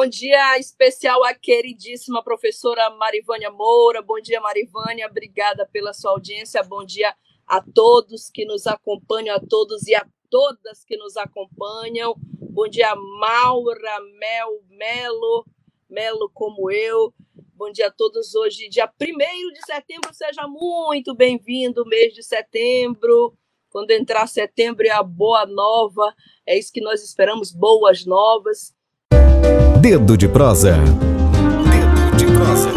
Bom dia especial à queridíssima professora Marivânia Moura. Bom dia, Marivânia. Obrigada pela sua audiência. Bom dia a todos que nos acompanham, a todos e a todas que nos acompanham. Bom dia, Maura, Mel, Melo, Melo como eu. Bom dia a todos hoje, dia 1 de setembro. Seja muito bem-vindo, mês de setembro. Quando entrar setembro é a boa nova. É isso que nós esperamos, boas novas. Dedo de prosa. Dedo de prosa.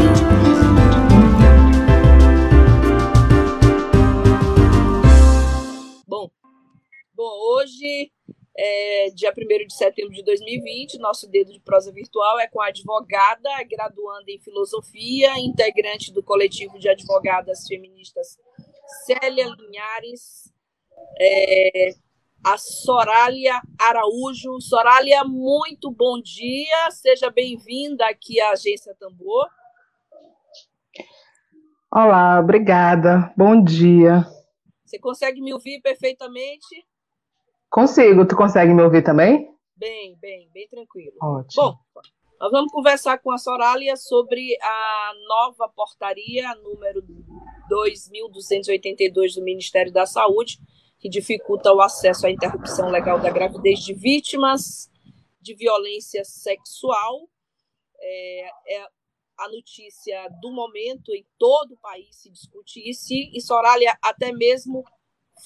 Bom, bom hoje é dia 1 de setembro de 2020. Nosso dedo de prosa virtual é com a advogada, graduanda em filosofia, integrante do coletivo de advogadas feministas Célia Linhares. É, a Sorália Araújo. Sorália, muito bom dia, seja bem-vinda aqui à Agência Tambor. Olá, obrigada, bom dia. Você consegue me ouvir perfeitamente? Consigo, tu consegue me ouvir também? Bem, bem, bem tranquilo. Ótimo. Bom, nós vamos conversar com a Sorália sobre a nova portaria número 2282 do Ministério da Saúde, que dificulta o acesso à interrupção legal da gravidez de vítimas de violência sexual. É, é a notícia do momento em todo o país se discute isso, e Sorália até mesmo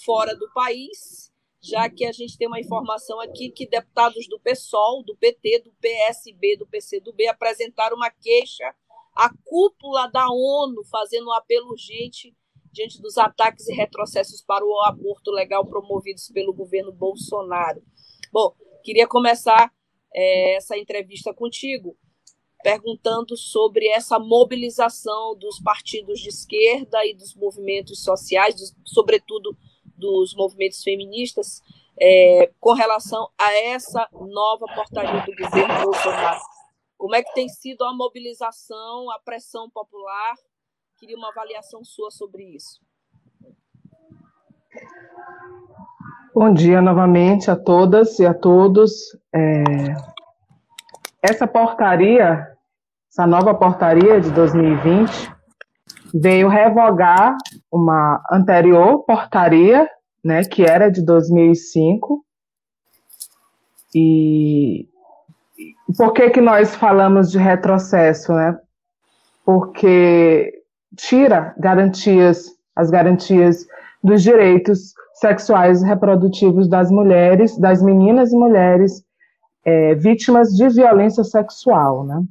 fora do país, já que a gente tem uma informação aqui que deputados do PSOL, do PT, do PSB, do PCdoB apresentaram uma queixa à cúpula da ONU, fazendo um apelo urgente diante dos ataques e retrocessos para o aborto legal promovidos pelo governo Bolsonaro. Bom, queria começar é, essa entrevista contigo perguntando sobre essa mobilização dos partidos de esquerda e dos movimentos sociais, dos, sobretudo dos movimentos feministas, é, com relação a essa nova portaria do governo Bolsonaro. Como é que tem sido a mobilização, a pressão popular Queria uma avaliação sua sobre isso. Bom dia novamente a todas e a todos. É... Essa portaria, essa nova portaria de 2020, veio revogar uma anterior portaria, né, que era de 2005. E por que que nós falamos de retrocesso, né? Porque tira garantias, as garantias dos direitos sexuais e reprodutivos das mulheres, das meninas e mulheres é, vítimas de violência sexual, né?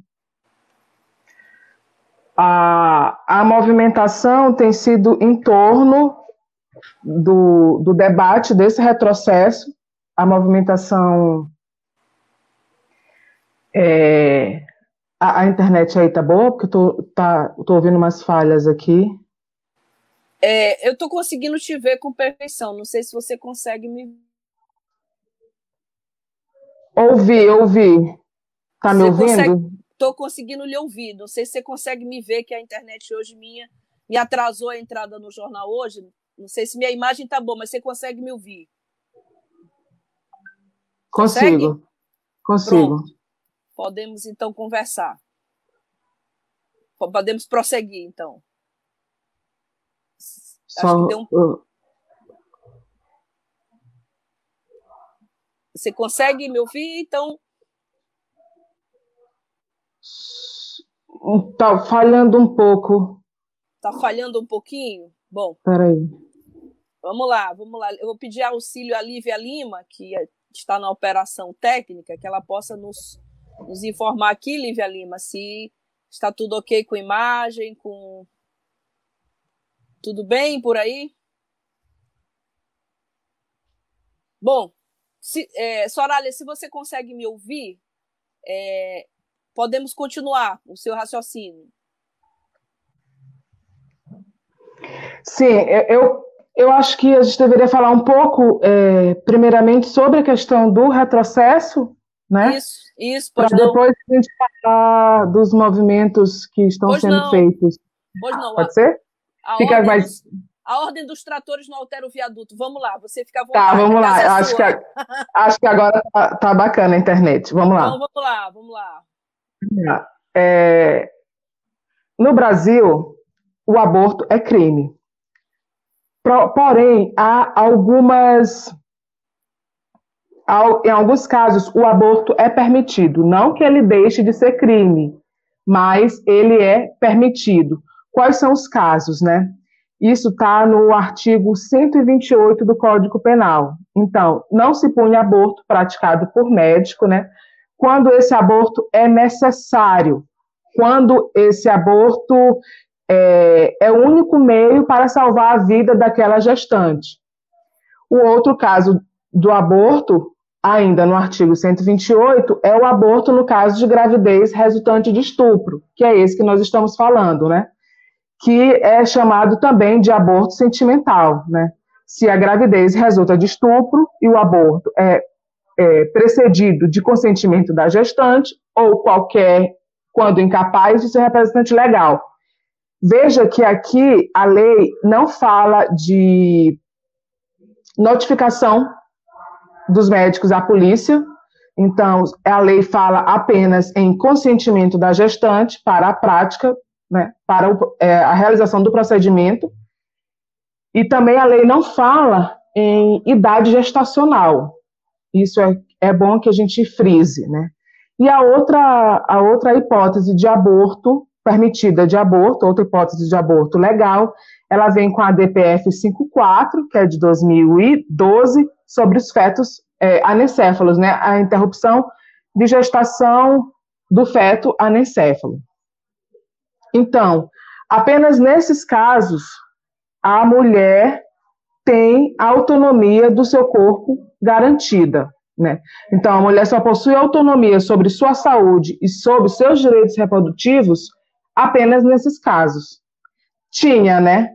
A, a movimentação tem sido em torno do, do debate desse retrocesso, a movimentação é, a, a, internet aí tá boa? Porque eu tô, tá, tô ouvindo umas falhas aqui. É, eu tô conseguindo te ver com perfeição. Não sei se você consegue me. Ouvi, ouvi. Tá me ouvindo? Consegue... Tô conseguindo lhe ouvir. Não sei se você consegue me ver, que a internet hoje minha me atrasou a entrada no jornal hoje. Não sei se minha imagem tá boa, mas você consegue me ouvir? Consigo. Consegue? Consigo. Pronto. Podemos então conversar. Podemos prosseguir, então. Só, um... Você consegue me ouvir? Então. Está falhando um pouco. Está falhando um pouquinho? Bom. Peraí. Vamos lá, vamos lá. Eu vou pedir auxílio à Lívia Lima, que está na operação técnica, que ela possa nos nos informar aqui, Lívia Lima, se está tudo ok com imagem, com. Tudo bem por aí? Bom, se, é, Soraya, se você consegue me ouvir, é, podemos continuar o seu raciocínio. Sim, eu, eu acho que a gente deveria falar um pouco, é, primeiramente, sobre a questão do retrocesso, né? Isso, isso, Para depois a gente falar dos movimentos que estão pois sendo não. feitos. Pois não. Pode a, ser? a Fica ordem mais. dos, a ordem dos tratores não altera o viaduto. Vamos lá, você fica à Tá, vontade. vamos a casa é lá. Acho que, sua. acho que agora tá, tá bacana a internet. Vamos lá. Então vamos lá, vamos lá. É, no Brasil, o aborto é crime. Porém, há algumas. Em alguns casos, o aborto é permitido. Não que ele deixe de ser crime, mas ele é permitido. Quais são os casos, né? Isso está no artigo 128 do Código Penal. Então, não se pune aborto praticado por médico, né? Quando esse aborto é necessário, quando esse aborto é, é o único meio para salvar a vida daquela gestante. O outro caso do aborto, ainda no artigo 128, é o aborto no caso de gravidez resultante de estupro, que é esse que nós estamos falando, né? Que é chamado também de aborto sentimental, né? Se a gravidez resulta de estupro e o aborto é, é precedido de consentimento da gestante ou qualquer, quando incapaz, de seu representante legal. Veja que aqui a lei não fala de notificação dos médicos à polícia, então a lei fala apenas em consentimento da gestante para a prática, né, para o, é, a realização do procedimento, e também a lei não fala em idade gestacional. Isso é, é bom que a gente frise, né? E a outra, a outra hipótese de aborto permitida de aborto, outra hipótese de aborto legal, ela vem com a DPF 54, que é de 2012, sobre os fetos é, anencéfalos, né? A interrupção de gestação do feto anencéfalo. Então, apenas nesses casos, a mulher tem autonomia do seu corpo garantida. Né? Então, a mulher só possui autonomia sobre sua saúde e sobre seus direitos reprodutivos apenas nesses casos. Tinha, né?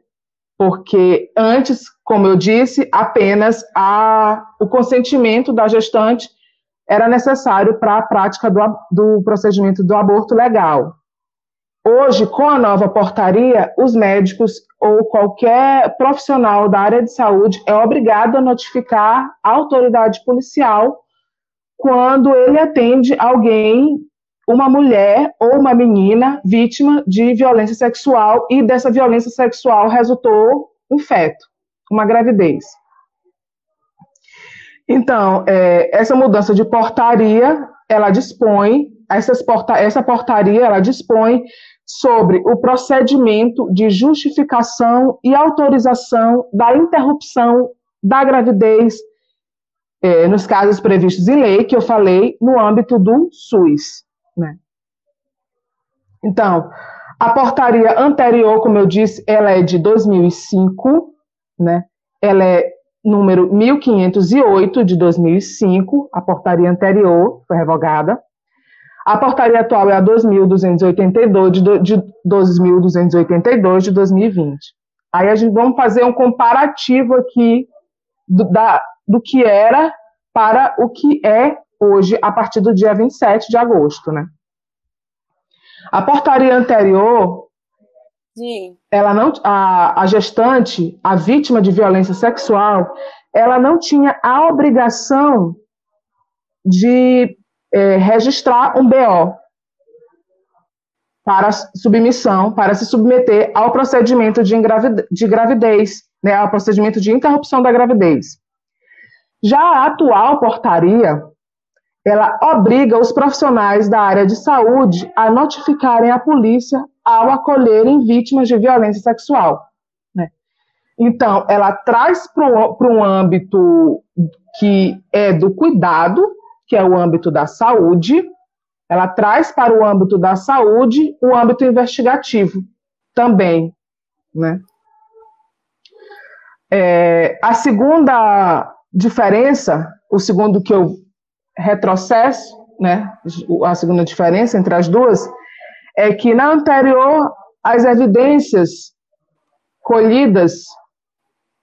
Porque antes, como eu disse, apenas a, o consentimento da gestante era necessário para a prática do, do procedimento do aborto legal. Hoje, com a nova portaria, os médicos ou qualquer profissional da área de saúde é obrigado a notificar a autoridade policial quando ele atende alguém, uma mulher ou uma menina vítima de violência sexual e dessa violência sexual resultou um feto, uma gravidez. Então, é, essa mudança de portaria, ela dispõe, porta, essa portaria, ela dispõe sobre o procedimento de justificação e autorização da interrupção da gravidez é, nos casos previstos em lei, que eu falei, no âmbito do SUS. Né? Então, a portaria anterior, como eu disse, ela é de 2005, né? ela é número 1508 de 2005, a portaria anterior foi revogada. A portaria atual é a 2.282 de, de 2.282 de 2020. Aí a gente vamos fazer um comparativo aqui do, da, do que era para o que é hoje, a partir do dia 27 de agosto, né? A portaria anterior, Sim. ela não, a, a gestante, a vítima de violência sexual, ela não tinha a obrigação de é, registrar um BO para submissão, para se submeter ao procedimento de, de gravidez, né, ao procedimento de interrupção da gravidez. Já a atual portaria, ela obriga os profissionais da área de saúde a notificarem a polícia ao acolherem vítimas de violência sexual. Né? Então, ela traz para um âmbito que é do cuidado, que é o âmbito da saúde, ela traz para o âmbito da saúde o âmbito investigativo também. Né? É, a segunda diferença, o segundo que eu retrocesso, né, a segunda diferença entre as duas, é que na anterior as evidências colhidas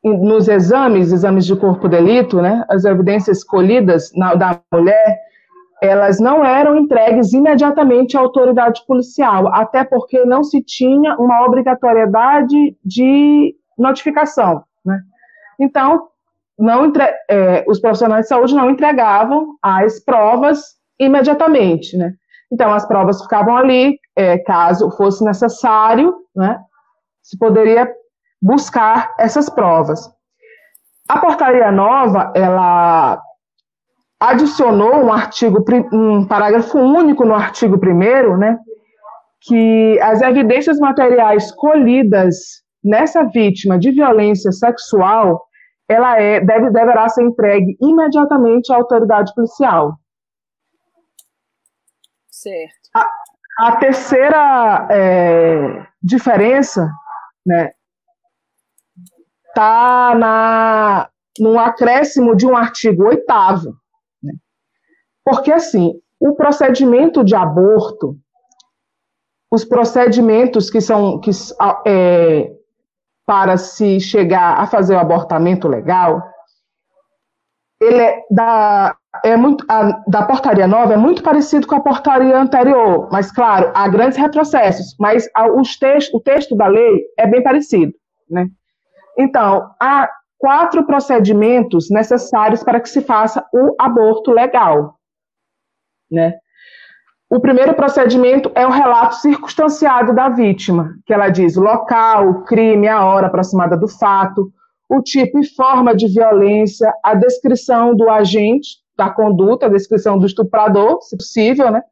nos exames, exames de corpo de delito, né, as evidências colhidas na, da mulher, elas não eram entregues imediatamente à autoridade policial, até porque não se tinha uma obrigatoriedade de notificação. Né? Então, não entre, é, os profissionais de saúde não entregavam as provas imediatamente. Né? Então, as provas ficavam ali, é, caso fosse necessário, né, se poderia buscar essas provas. A portaria nova, ela adicionou um artigo, um parágrafo único no artigo 1 né, que as evidências materiais colhidas nessa vítima de violência sexual, ela é, deve, deverá ser entregue imediatamente à autoridade policial. Certo. A, a terceira é, diferença, né, está na no acréscimo de um artigo oitavo, né? porque assim o procedimento de aborto, os procedimentos que são que é, para se chegar a fazer o abortamento legal, ele é da é muito a, da portaria nova é muito parecido com a portaria anterior, mas claro há grandes retrocessos, mas a, os textos, o texto da lei é bem parecido, né? Então, há quatro procedimentos necessários para que se faça o aborto legal. Né? O primeiro procedimento é o relato circunstanciado da vítima, que ela diz o local, o crime, a hora aproximada do fato, o tipo e forma de violência, a descrição do agente da conduta, a descrição do estuprador, se possível, né?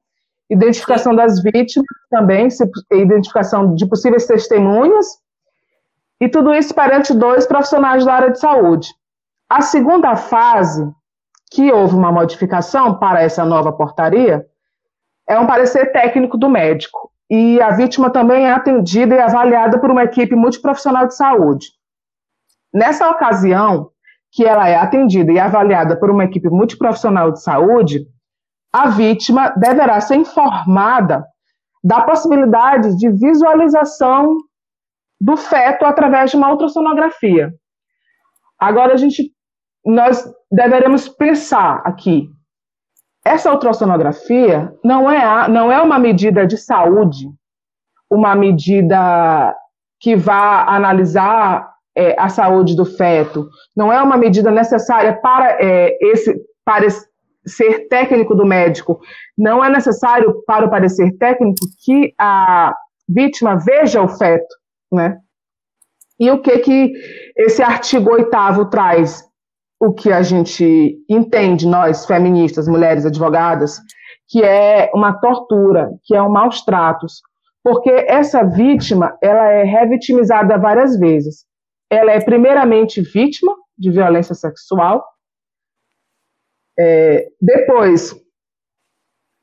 Identificação das vítimas também, identificação de possíveis testemunhas e tudo isso perante dois profissionais da área de saúde. A segunda fase, que houve uma modificação para essa nova portaria, é um parecer técnico do médico. E a vítima também é atendida e avaliada por uma equipe multiprofissional de saúde. Nessa ocasião, que ela é atendida e avaliada por uma equipe multiprofissional de saúde, a vítima deverá ser informada da possibilidade de visualização do feto através de uma ultrassonografia. Agora a gente nós deveremos pensar aqui. Essa ultrassonografia não é a, não é uma medida de saúde, uma medida que vá analisar é, a saúde do feto, não é uma medida necessária para é, esse parecer técnico do médico. Não é necessário para o parecer técnico que a vítima veja o feto né? E o que que esse artigo oitavo traz? O que a gente entende, nós, feministas, mulheres advogadas, que é uma tortura, que é um maus tratos, porque essa vítima, ela é revitimizada várias vezes. Ela é primeiramente vítima de violência sexual, é, depois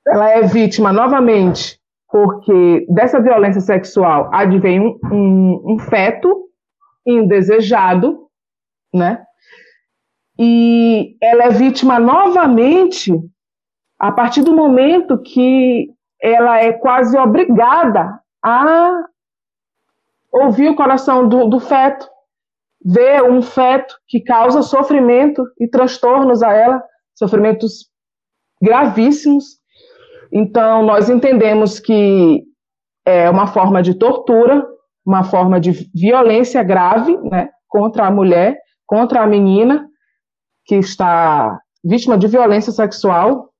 ela é vítima novamente porque dessa violência sexual advém um, um, um feto indesejado, né? E ela é vítima novamente a partir do momento que ela é quase obrigada a ouvir o coração do, do feto, ver um feto que causa sofrimento e transtornos a ela, sofrimentos gravíssimos, então, nós entendemos que é uma forma de tortura, uma forma de violência grave né, contra a mulher, contra a menina que está vítima de violência sexual.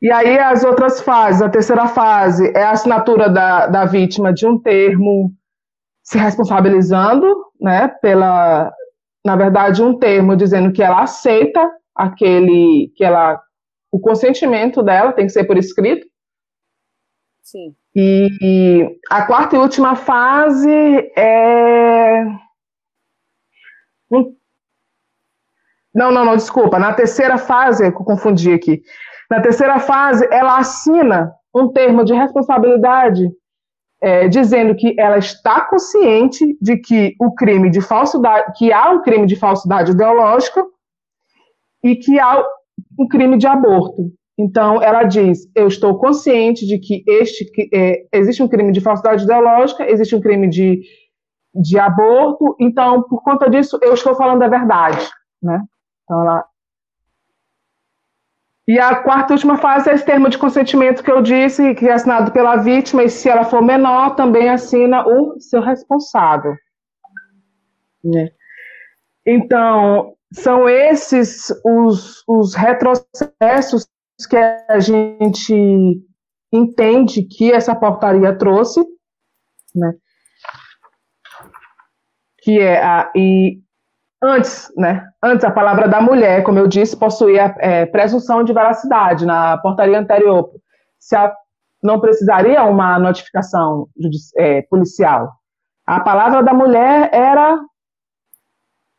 E aí as outras fases, a terceira fase é a assinatura da, da vítima de um termo se responsabilizando, né, pela, na verdade, um termo dizendo que ela aceita aquele que ela o consentimento dela tem que ser por escrito. Sim. E, e a quarta e última fase é. Não, não, não, desculpa. Na terceira fase, eu confundi aqui. Na terceira fase, ela assina um termo de responsabilidade é, dizendo que ela está consciente de que o crime de falsidade, que há um crime de falsidade ideológica e que há um crime de aborto. Então, ela diz: eu estou consciente de que este é, existe um crime de falsidade ideológica, existe um crime de de aborto, então, por conta disso, eu estou falando a verdade, né? Então, ela... E a quarta e última fase é esse termo de consentimento que eu disse, que é assinado pela vítima, e se ela for menor, também assina o seu responsável. Né? Então, são esses os, os retrocessos que a gente entende que essa portaria trouxe, né? Que é a e antes, né? Antes a palavra da mulher, como eu disse, possuía é, presunção de veracidade na portaria anterior. Se a, não precisaria uma notificação é, policial. A palavra da mulher era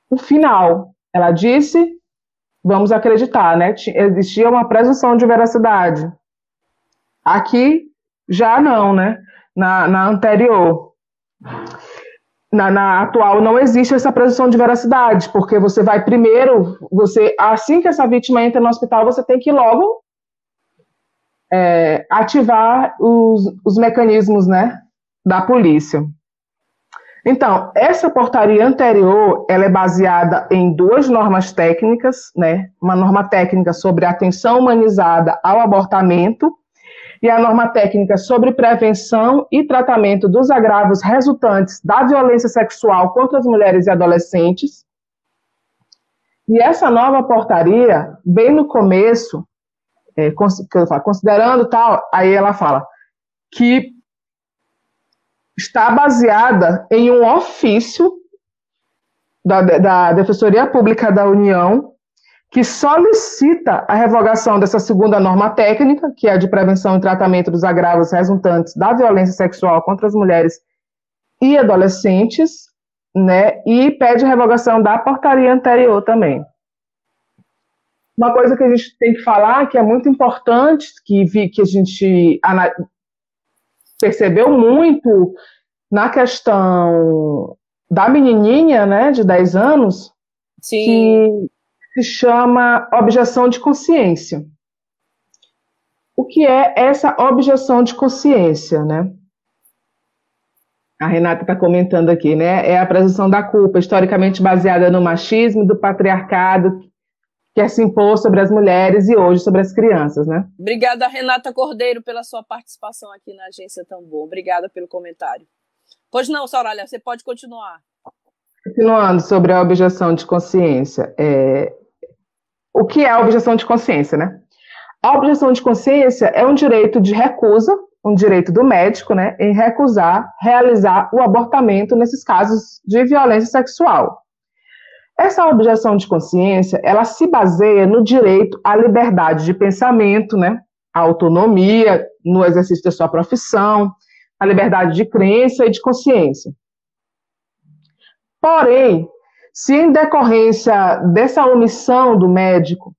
o final. Ela disse, vamos acreditar, né? Existia uma presunção de veracidade. Aqui já não, né? Na, na anterior. Na, na, atual não existe essa presunção de veracidade, porque você vai primeiro, você assim que essa vítima entra no hospital, você tem que logo é, ativar os, os mecanismos, né, da polícia. Então, essa portaria anterior, ela é baseada em duas normas técnicas, né, uma norma técnica sobre atenção humanizada ao abortamento e a norma técnica sobre prevenção e tratamento dos agravos resultantes da violência sexual contra as mulheres e adolescentes. E essa nova portaria, bem no começo, é, considerando tal, aí ela fala que está baseada em um ofício da, da Defensoria Pública da União que solicita a revogação dessa segunda norma técnica, que é a de prevenção e tratamento dos agravos resultantes da violência sexual contra as mulheres e adolescentes, né, e pede a revogação da portaria anterior também. Uma coisa que a gente tem que falar, que é muito importante, que, vi, que a gente percebeu muito na questão da menininha, né, de 10 anos, Sim. que se chama objeção de consciência. O que é essa objeção de consciência, né? A Renata está comentando aqui, né? É a presunção da culpa, historicamente baseada no machismo do patriarcado que é se impôs sobre as mulheres e hoje sobre as crianças, né? Obrigada, Renata Cordeiro, pela sua participação aqui na Agência Tambor. Obrigada pelo comentário. Pois não, Soraya, você pode continuar. Continuando sobre a objeção de consciência, é, o que é a objeção de consciência, né? A objeção de consciência é um direito de recusa, um direito do médico, né, em recusar realizar o abortamento nesses casos de violência sexual. Essa objeção de consciência, ela se baseia no direito à liberdade de pensamento, né, à autonomia no exercício da sua profissão, à liberdade de crença e de consciência. Porém, se em decorrência dessa omissão do médico,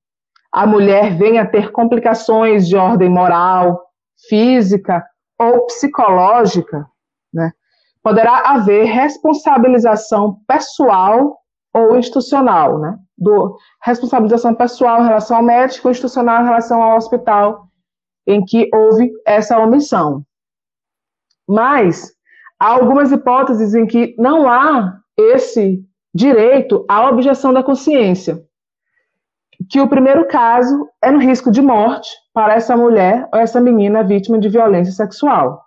a mulher venha a ter complicações de ordem moral, física ou psicológica, né, poderá haver responsabilização pessoal ou institucional, né? Do, responsabilização pessoal em relação ao médico, institucional em relação ao hospital em que houve essa omissão. Mas há algumas hipóteses em que não há esse direito à objeção da consciência. Que o primeiro caso é no risco de morte para essa mulher ou essa menina vítima de violência sexual.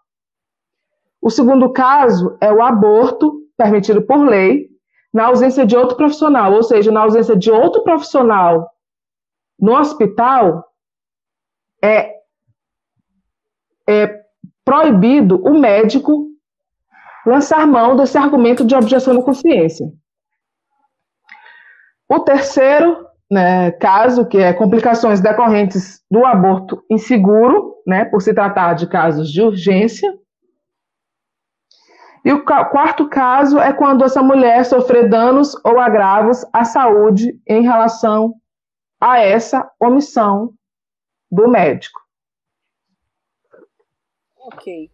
O segundo caso é o aborto permitido por lei na ausência de outro profissional, ou seja, na ausência de outro profissional no hospital, é, é proibido o médico lançar mão desse argumento de objeção da consciência. O terceiro né, caso, que é complicações decorrentes do aborto inseguro, né, por se tratar de casos de urgência. E o quarto caso é quando essa mulher sofre danos ou agravos à saúde em relação a essa omissão do médico. Ok.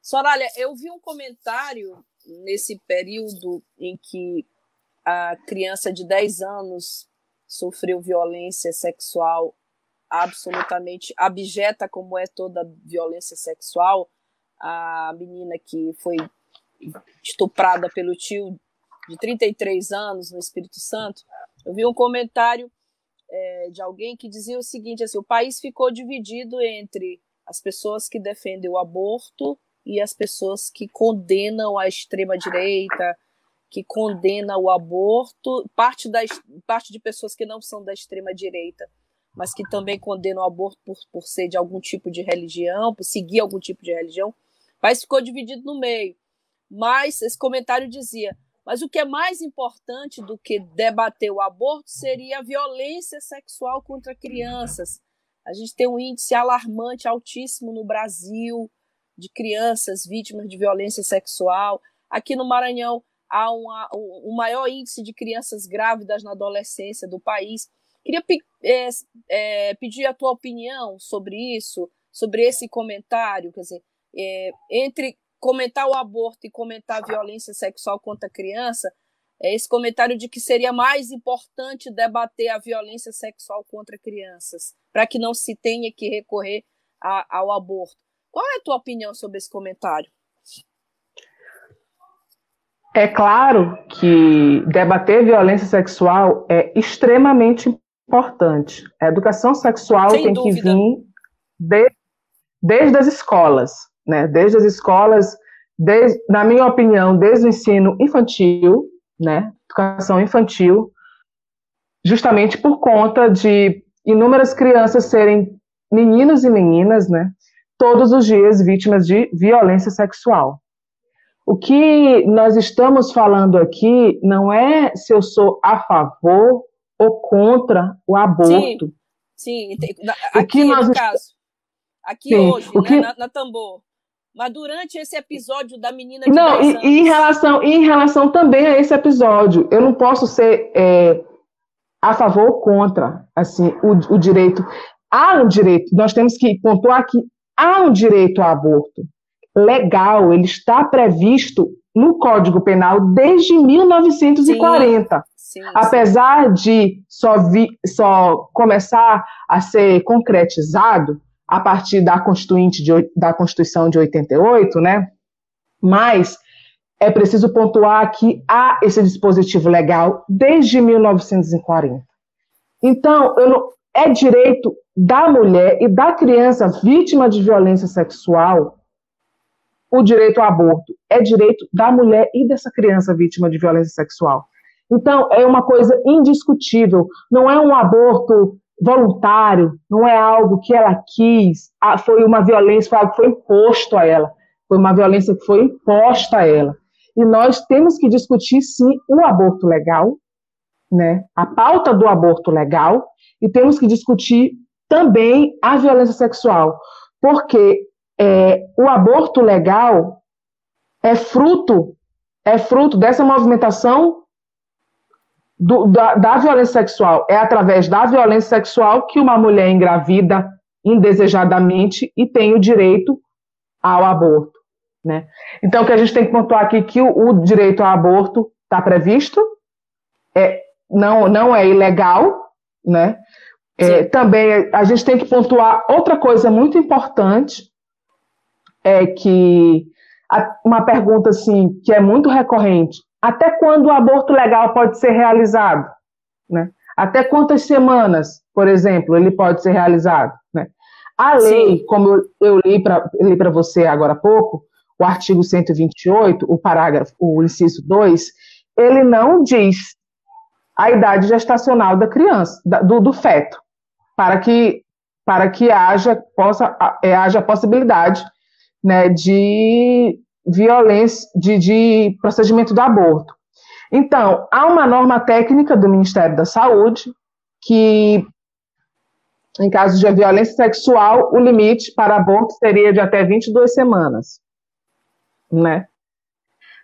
Soraya, eu vi um comentário nesse período em que a criança de 10 anos sofreu violência sexual absolutamente abjeta, como é toda violência sexual. A menina que foi estuprada pelo tio de 33 anos no Espírito Santo, eu vi um comentário é, de alguém que dizia o seguinte: assim, o país ficou dividido entre as pessoas que defendem o aborto e as pessoas que condenam a extrema direita, que condena o aborto, parte das parte de pessoas que não são da extrema direita, mas que também condenam o aborto por, por ser de algum tipo de religião, por seguir algum tipo de religião. País ficou dividido no meio. Mas esse comentário dizia: mas o que é mais importante do que debater o aborto seria a violência sexual contra crianças. A gente tem um índice alarmante, altíssimo no Brasil, de crianças vítimas de violência sexual. Aqui no Maranhão há uma, o maior índice de crianças grávidas na adolescência do país. Queria é, é, pedir a tua opinião sobre isso, sobre esse comentário, quer dizer, é, entre comentar o aborto e comentar a violência sexual contra a criança, é esse comentário de que seria mais importante debater a violência sexual contra crianças, para que não se tenha que recorrer a, ao aborto. Qual é a tua opinião sobre esse comentário? É claro que debater violência sexual é extremamente importante. A educação sexual Sem tem dúvida. que vir de, desde as escolas né? Desde as escolas, desde, na minha opinião, desde o ensino infantil, né? Educação infantil, justamente por conta de inúmeras crianças serem meninos e meninas, né? Todos os dias vítimas de violência sexual. O que nós estamos falando aqui não é se eu sou a favor ou contra o aborto. Sim, sim. Aqui, nós no caso, aqui sim, hoje, né, na, na Tambor, mas durante esse episódio da menina de Não, e, anos... em relação, em relação também a esse episódio, eu não posso ser é, a favor ou contra assim, o, o direito. Há um direito, nós temos que pontuar que há um direito ao aborto legal, ele está previsto no Código Penal desde 1940. Sim, sim, Apesar sim. de só, vi, só começar a ser concretizado a partir da Constituinte de, da Constituição de 88, né? Mas é preciso pontuar que há esse dispositivo legal desde 1940. Então, não, é direito da mulher e da criança vítima de violência sexual o direito ao aborto. É direito da mulher e dessa criança vítima de violência sexual. Então, é uma coisa indiscutível. Não é um aborto voluntário, não é algo que ela quis, foi uma violência, foi algo que foi imposto a ela, foi uma violência que foi imposta a ela. E nós temos que discutir, sim, o aborto legal, né, a pauta do aborto legal, e temos que discutir também a violência sexual, porque é, o aborto legal é fruto é fruto dessa movimentação do, da, da, violência sexual. É através da violência sexual que uma mulher engravida indesejadamente e tem o direito ao aborto. Né? Então, o que a gente tem que pontuar aqui é que o, o direito ao aborto está previsto, é, não, não é ilegal, né? É, também a gente tem que pontuar outra coisa muito importante, é que uma pergunta assim que é muito recorrente até quando o aborto legal pode ser realizado? Né? Até quantas semanas, por exemplo, ele pode ser realizado? Né? A lei, Sim. como eu, eu li para você agora há pouco, o artigo 128, o parágrafo, o inciso 2, ele não diz a idade gestacional da criança, do, do feto, para que, para que haja, possa, é, haja a possibilidade né, de violência, de, de procedimento do aborto. Então, há uma norma técnica do Ministério da Saúde que, em caso de violência sexual, o limite para aborto seria de até 22 semanas, né?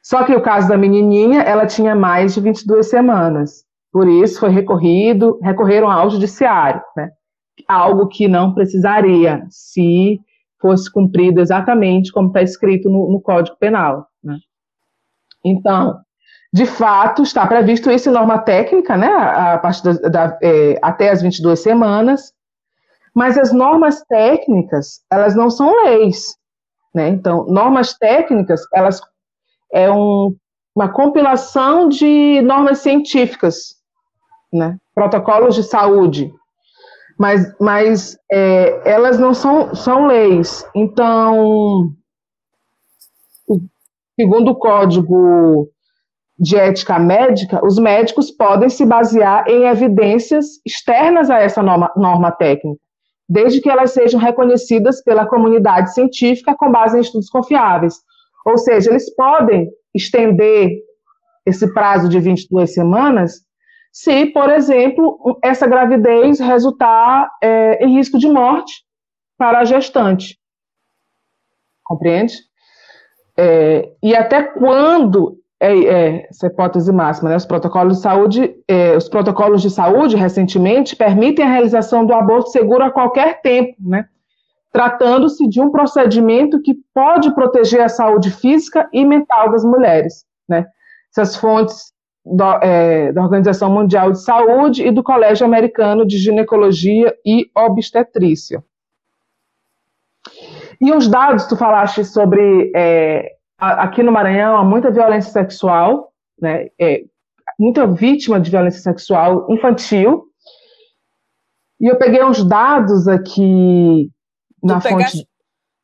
Só que o caso da menininha, ela tinha mais de 22 semanas. Por isso foi recorrido, recorreram ao judiciário, né? Algo que não precisaria se fosse cumprido exatamente como está escrito no, no Código Penal. Né? Então, de fato, está previsto isso em norma técnica, né, a partir da, da é, até as 22 semanas, mas as normas técnicas, elas não são leis. Né? Então, normas técnicas, elas, é um, uma compilação de normas científicas, né? protocolos de saúde, mas, mas é, elas não são, são leis. Então, segundo o Código de Ética Médica, os médicos podem se basear em evidências externas a essa norma, norma técnica, desde que elas sejam reconhecidas pela comunidade científica com base em estudos confiáveis. Ou seja, eles podem estender esse prazo de 22 semanas se, por exemplo, essa gravidez resultar é, em risco de morte para a gestante. Compreende? É, e até quando é, é, essa hipótese máxima, né? Os protocolos de saúde, é, os protocolos de saúde recentemente permitem a realização do aborto seguro a qualquer tempo, né? Tratando-se de um procedimento que pode proteger a saúde física e mental das mulheres, né? Essas fontes do, é, da Organização Mundial de Saúde e do Colégio Americano de Ginecologia e Obstetrícia. E os dados, tu falaste sobre é, aqui no Maranhão há muita violência sexual, né? É, muita vítima de violência sexual infantil. E eu peguei uns dados aqui na tu fonte.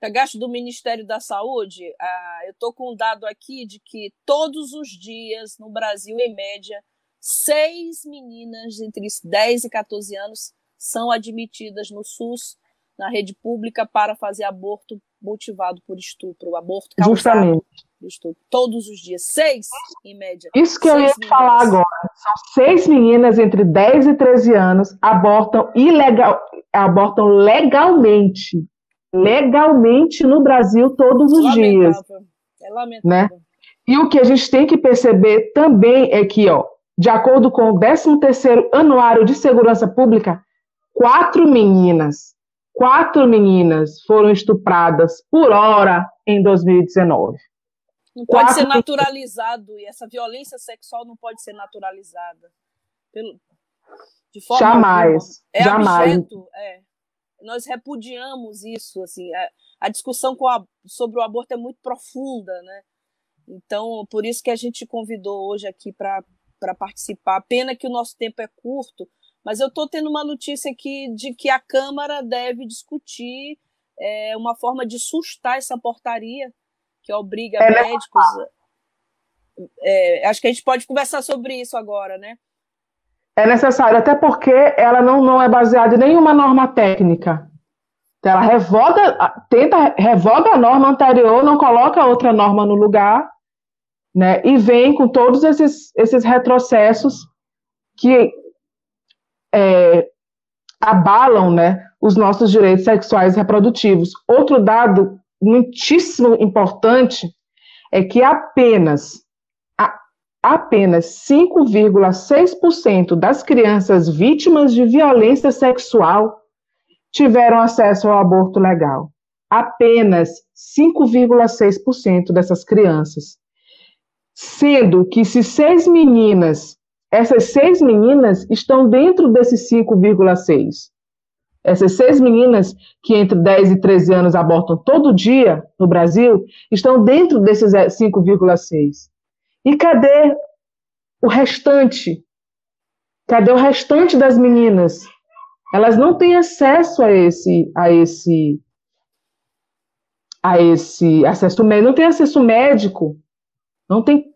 Pegaste do Ministério da Saúde? Ah, eu estou com um dado aqui de que todos os dias no Brasil, em média, seis meninas entre 10 e 14 anos são admitidas no SUS, na rede pública, para fazer aborto motivado por estupro, aborto Justamente. por estupro. Todos os dias. Seis, em média. Isso que eu ia meninas. falar agora. São seis meninas entre 10 e 13 anos abortam ilegal, abortam legalmente legalmente no Brasil todos os lamentável. dias. É lamentável. Né? E o que a gente tem que perceber também é que, ó, de acordo com o 13º Anuário de Segurança Pública, quatro meninas, quatro meninas foram estupradas por hora em 2019. Não pode quatro ser naturalizado, e essa violência sexual não pode ser naturalizada. Pelo, de forma jamais, É jamais. Abjeto, é nós repudiamos isso, assim, a, a discussão a, sobre o aborto é muito profunda, né? Então, por isso que a gente convidou hoje aqui para participar. Pena que o nosso tempo é curto, mas eu estou tendo uma notícia aqui de que a Câmara deve discutir é, uma forma de sustar essa portaria que obriga é médicos. É, acho que a gente pode conversar sobre isso agora, né? É necessário, até porque ela não, não é baseada em nenhuma norma técnica. Então, ela revoga, tenta, revoga a norma anterior, não coloca outra norma no lugar, né, e vem com todos esses, esses retrocessos que é, abalam né, os nossos direitos sexuais e reprodutivos. Outro dado muitíssimo importante é que apenas apenas 5,6% das crianças vítimas de violência sexual tiveram acesso ao aborto legal. Apenas 5,6% dessas crianças. Sendo que se seis meninas, essas seis meninas estão dentro desses 5,6%. Essas seis meninas que entre 10 e 13 anos abortam todo dia no Brasil estão dentro desses 5,6%. E cadê o restante? Cadê o restante das meninas? Elas não têm acesso a esse a esse a esse acesso médico, não tem acesso médico, não tem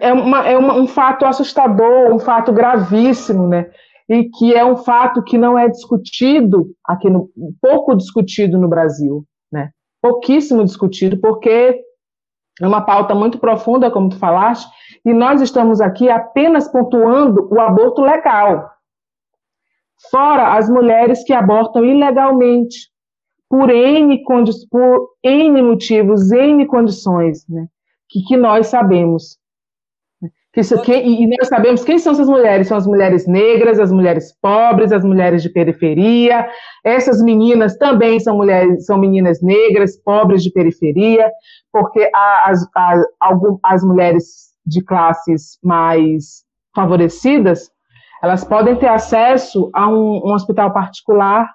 é, uma, é uma, um fato assustador, um fato gravíssimo, né? E que é um fato que não é discutido aqui no pouco discutido no Brasil, né? Pouquíssimo discutido, porque é uma pauta muito profunda, como tu falaste, e nós estamos aqui apenas pontuando o aborto legal. Fora as mulheres que abortam ilegalmente, por N, por N motivos, N condições, né? que, que nós sabemos. Isso, que, e nós sabemos quem são essas mulheres. São as mulheres negras, as mulheres pobres, as mulheres de periferia. Essas meninas também são mulheres, são meninas negras, pobres de periferia, porque as, as, as mulheres de classes mais favorecidas, elas podem ter acesso a um, um hospital particular,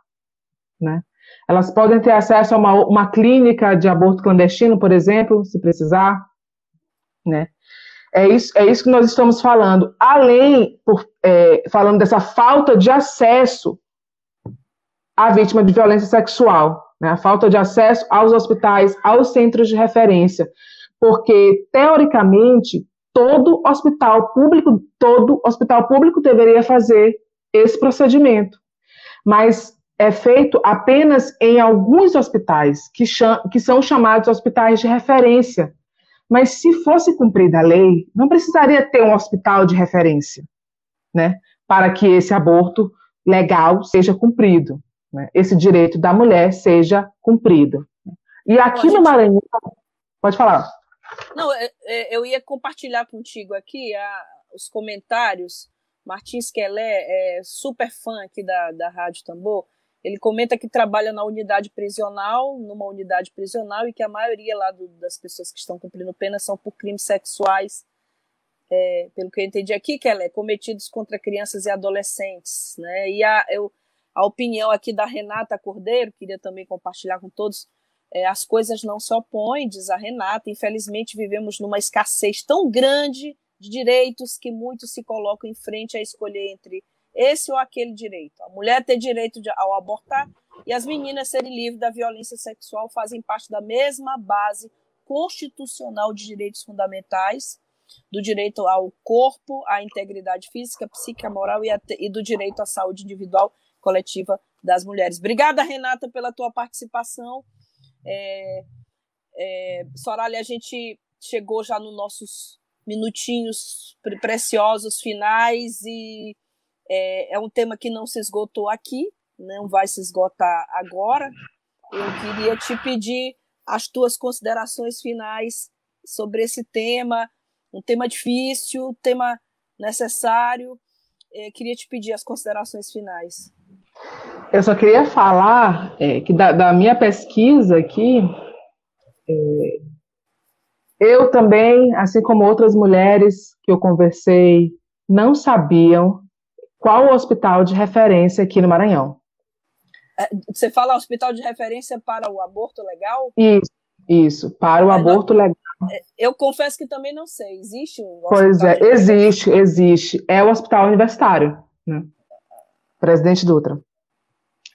né? Elas podem ter acesso a uma, uma clínica de aborto clandestino, por exemplo, se precisar, né? É isso, é isso que nós estamos falando. Além, por, é, falando dessa falta de acesso à vítima de violência sexual, né? a falta de acesso aos hospitais, aos centros de referência, porque teoricamente todo hospital público, todo hospital público deveria fazer esse procedimento, mas é feito apenas em alguns hospitais que, que são chamados hospitais de referência, mas se fosse cumprida a lei, não precisaria ter um hospital de referência, né, para que esse aborto legal seja cumprido, né, esse direito da mulher seja cumprido. E aqui no Maranhão, pode falar. Não, é, é, eu ia compartilhar contigo aqui a, os comentários. Martins Kelé é super fã aqui da, da Rádio Tambor. Ele comenta que trabalha na unidade prisional, numa unidade prisional, e que a maioria lá do, das pessoas que estão cumprindo pena são por crimes sexuais, é, pelo que eu entendi aqui, que ela é cometidos contra crianças e adolescentes. Né? E a, eu, a opinião aqui da Renata Cordeiro, queria também compartilhar com todos, é, as coisas não se opõem, diz a Renata. Infelizmente, vivemos numa escassez tão grande de direitos que muitos se colocam em frente a escolher entre esse ou aquele direito. A mulher ter direito de, ao abortar e as meninas serem livres da violência sexual fazem parte da mesma base constitucional de direitos fundamentais, do direito ao corpo, à integridade física, psíquica, moral e, a, e do direito à saúde individual coletiva das mulheres. Obrigada, Renata, pela tua participação. É, é, a gente chegou já nos nossos minutinhos preciosos finais e é, é um tema que não se esgotou aqui, não vai se esgotar agora. Eu queria te pedir as tuas considerações finais sobre esse tema, um tema difícil, um tema necessário. É, queria te pedir as considerações finais. Eu só queria falar é, que da, da, minha pesquisa aqui, é, eu também, assim como outras mulheres que eu conversei, não sabiam qual o hospital de referência aqui no Maranhão. É, você fala hospital de referência para o aborto legal? Isso, isso para o é, aborto não, legal. É, eu confesso que também não sei. Existe um Pois é, existe, existe. É o hospital universitário, né? Presidente Dutra.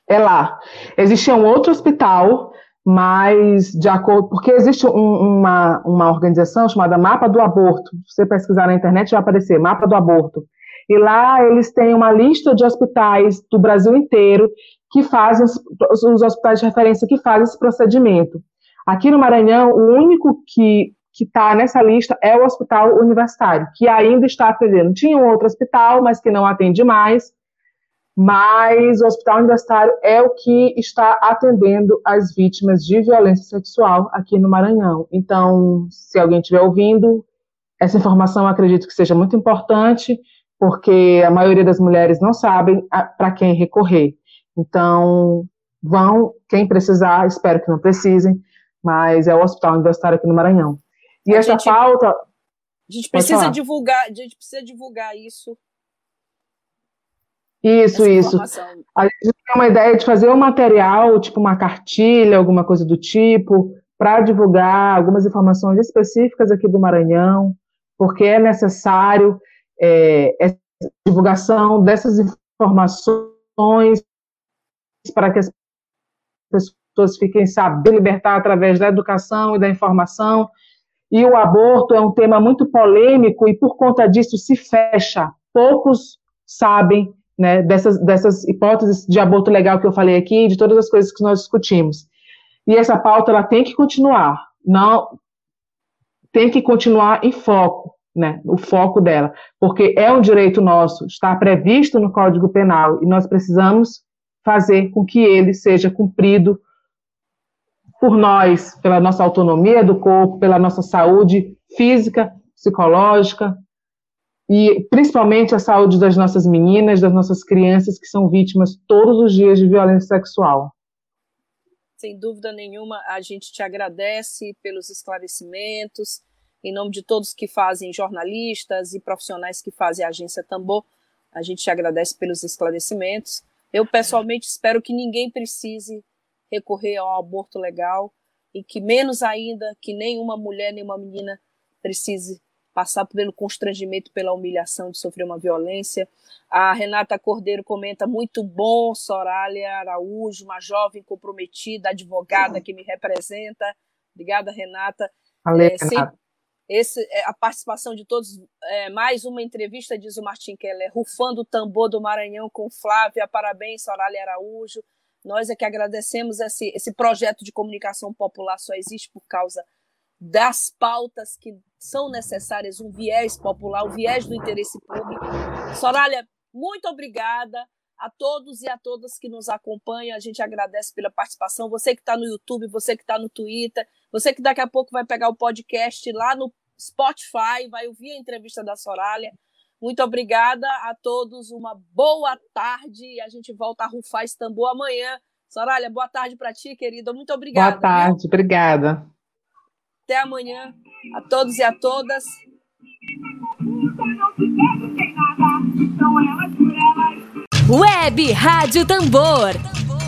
É lá. Existe um outro hospital, mas de acordo. Porque existe um, uma, uma organização chamada Mapa do Aborto. Se você pesquisar na internet, vai aparecer Mapa do Aborto e lá eles têm uma lista de hospitais do Brasil inteiro que fazem, os hospitais de referência que fazem esse procedimento. Aqui no Maranhão, o único que que está nessa lista é o hospital universitário, que ainda está atendendo. Tinha um outro hospital, mas que não atende mais, mas o hospital universitário é o que está atendendo as vítimas de violência sexual aqui no Maranhão. Então, se alguém estiver ouvindo, essa informação acredito que seja muito importante porque a maioria das mulheres não sabem para quem recorrer. Então, vão, quem precisar, espero que não precisem, mas é o Hospital Universitário aqui no Maranhão. E a essa gente, pauta. A gente precisa divulgar, a gente precisa divulgar isso. Isso, isso. A gente tem uma ideia de fazer um material, tipo uma cartilha, alguma coisa do tipo, para divulgar algumas informações específicas aqui do Maranhão, porque é necessário é, divulgação dessas informações para que as pessoas fiquem sabendo libertar através da educação e da informação. E o aborto é um tema muito polêmico e por conta disso se fecha. Poucos sabem né, dessas, dessas hipóteses de aborto legal que eu falei aqui, de todas as coisas que nós discutimos. E essa pauta ela tem que continuar, não tem que continuar em foco né, o foco dela, porque é um direito nosso, está previsto no Código Penal e nós precisamos fazer com que ele seja cumprido por nós, pela nossa autonomia do corpo, pela nossa saúde física, psicológica e principalmente a saúde das nossas meninas, das nossas crianças que são vítimas todos os dias de violência sexual. Sem dúvida nenhuma, a gente te agradece pelos esclarecimentos em nome de todos que fazem jornalistas e profissionais que fazem a agência Tambor, a gente te agradece pelos esclarecimentos. Eu pessoalmente espero que ninguém precise recorrer ao aborto legal e que menos ainda que nenhuma mulher, nenhuma menina precise passar pelo constrangimento, pela humilhação de sofrer uma violência. A Renata Cordeiro comenta muito bom, Sorália Araújo, uma jovem comprometida, advogada que me representa. Obrigada, Renata. Valeu, é, Renata. Esse, é, a participação de todos, é, mais uma entrevista, diz o Martim Keller, rufando o tambor do Maranhão com Flávia, parabéns, Sorália Araújo. Nós é que agradecemos esse, esse projeto de comunicação popular, só existe por causa das pautas que são necessárias, um viés popular, o um viés do interesse público. Sorália, muito obrigada a todos e a todas que nos acompanham. A gente agradece pela participação. Você que está no YouTube, você que está no Twitter, você que daqui a pouco vai pegar o podcast lá no Spotify, vai ouvir a entrevista da Sorália. Muito obrigada a todos, uma boa tarde. A gente volta a rufar Istambul amanhã. Sorália, boa tarde para ti, querida. Muito obrigada. Boa tarde, viu? obrigada. Até amanhã a todos e a todas. Web Rádio Tambor.